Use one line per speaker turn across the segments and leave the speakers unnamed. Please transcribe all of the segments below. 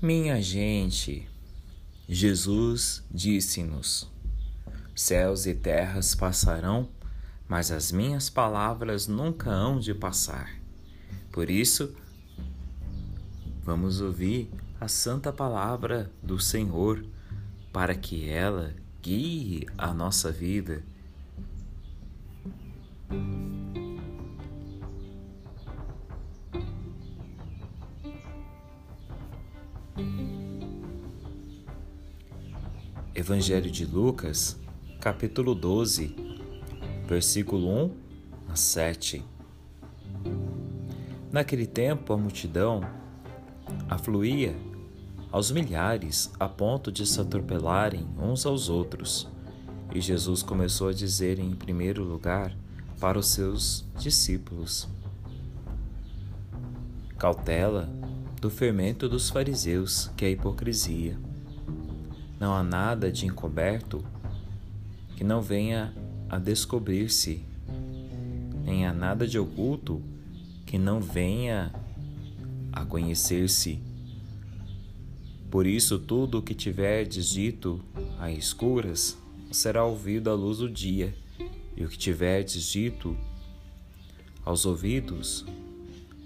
Minha gente, Jesus disse-nos: Céus e terras passarão, mas as minhas palavras nunca hão de passar. Por isso, vamos ouvir a santa palavra do Senhor para que ela guie a nossa vida. Evangelho de Lucas, capítulo 12, versículo 1 a 7. Naquele tempo a multidão afluía aos milhares a ponto de se atropelarem uns aos outros. E Jesus começou a dizer em primeiro lugar para os seus discípulos: Cautela do fermento dos fariseus, que é a hipocrisia. Não há nada de encoberto que não venha a descobrir-se, nem há nada de oculto que não venha a conhecer-se. Por isso, tudo o que tiverdes dito a escuras será ouvido à luz do dia, e o que tiverdes dito aos ouvidos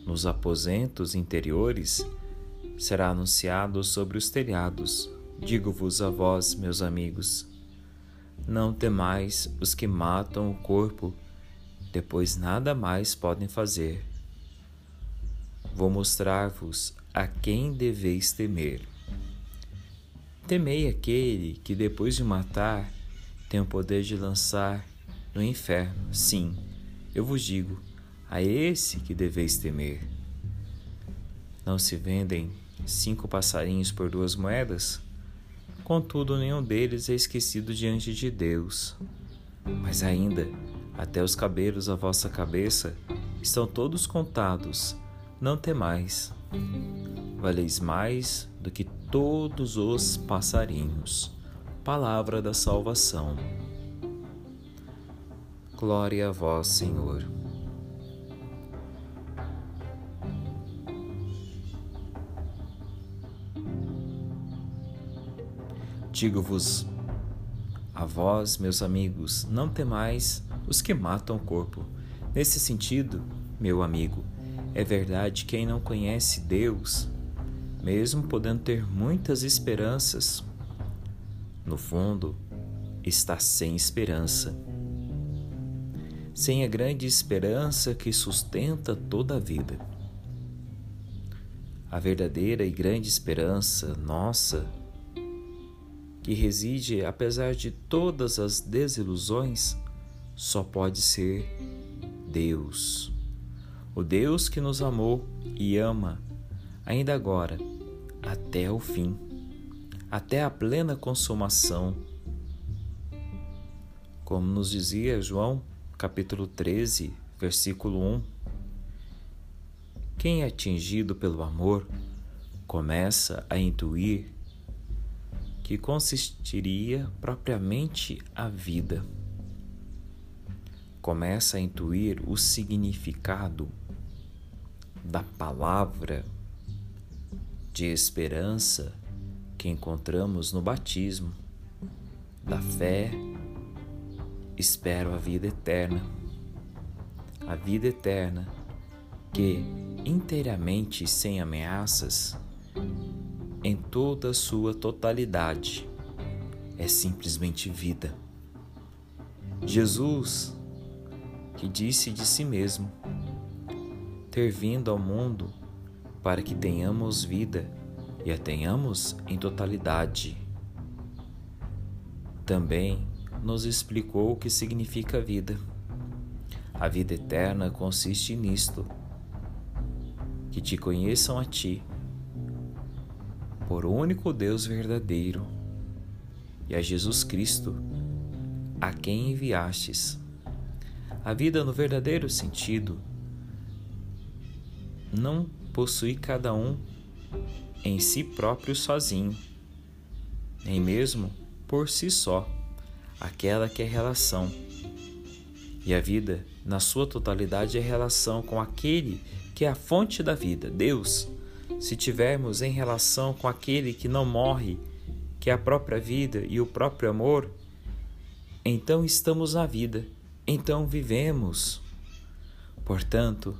nos aposentos interiores será anunciado sobre os telhados. Digo-vos a vós, meus amigos, não temais os que matam o corpo, depois nada mais podem fazer. Vou mostrar-vos a quem deveis temer. Temei aquele que, depois de matar, tem o poder de lançar no inferno. Sim, eu vos digo, a esse que deveis temer. Não se vendem cinco passarinhos por duas moedas? Contudo, nenhum deles é esquecido diante de Deus. Mas ainda, até os cabelos da vossa cabeça estão todos contados. Não temais. Valeis mais do que todos os passarinhos. Palavra da salvação. Glória a vós, Senhor. Digo-vos a vós, meus amigos, não temais os que matam o corpo. Nesse sentido, meu amigo, é verdade que quem não conhece Deus, mesmo podendo ter muitas esperanças, no fundo, está sem esperança. Sem a grande esperança que sustenta toda a vida. A verdadeira e grande esperança nossa que reside, apesar de todas as desilusões, só pode ser Deus. O Deus que nos amou e ama, ainda agora, até o fim, até a plena consumação. Como nos dizia João, capítulo 13, versículo 1. Quem é atingido pelo amor começa a intuir que consistiria propriamente a vida. Começa a intuir o significado da palavra de esperança que encontramos no batismo, da fé, espero a vida eterna. A vida eterna que, inteiramente sem ameaças, em toda a sua totalidade. É simplesmente vida. Jesus, que disse de si mesmo, ter vindo ao mundo para que tenhamos vida e a tenhamos em totalidade. Também nos explicou o que significa vida. A vida eterna consiste nisto: que te conheçam a ti, por único Deus verdadeiro e a Jesus Cristo, a quem enviastes. A vida no verdadeiro sentido não possui cada um em si próprio sozinho, nem mesmo por si só, aquela que é relação. E a vida, na sua totalidade, é relação com aquele que é a fonte da vida, Deus se tivermos em relação com aquele que não morre, que é a própria vida e o próprio amor, então estamos na vida, então vivemos. Portanto,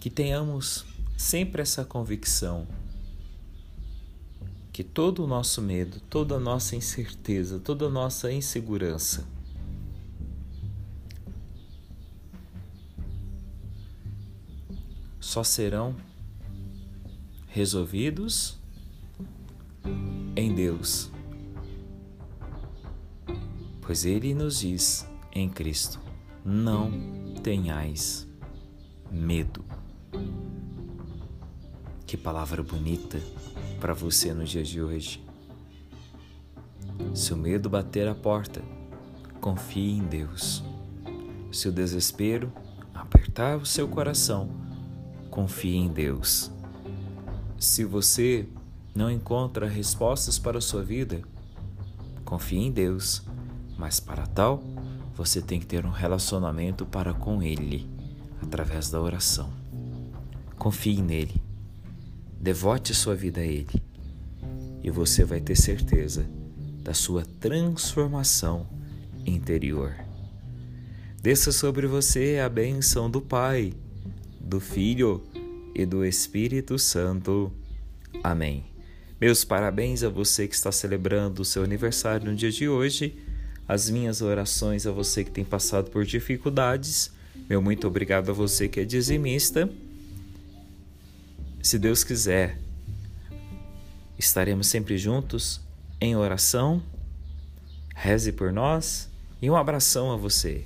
que tenhamos sempre essa convicção que todo o nosso medo, toda a nossa incerteza, toda a nossa insegurança só serão resolvidos em Deus. Pois Ele nos diz em Cristo: não tenhais medo. Que palavra bonita para você no dia de hoje. Se o medo bater a porta, confie em Deus. Se o desespero apertar o seu coração, confie em Deus. Se você não encontra respostas para a sua vida, confie em Deus, mas para tal, você tem que ter um relacionamento para com Ele, através da oração. Confie nele, devote sua vida a Ele, e você vai ter certeza da sua transformação interior. Desça sobre você a bênção do Pai, do Filho e do Espírito Santo. Amém. Meus parabéns a você que está celebrando o seu aniversário no dia de hoje. As minhas orações a você que tem passado por dificuldades. Meu muito obrigado a você que é dizimista. Se Deus quiser, estaremos sempre juntos em oração. Reze por nós e um abração a você.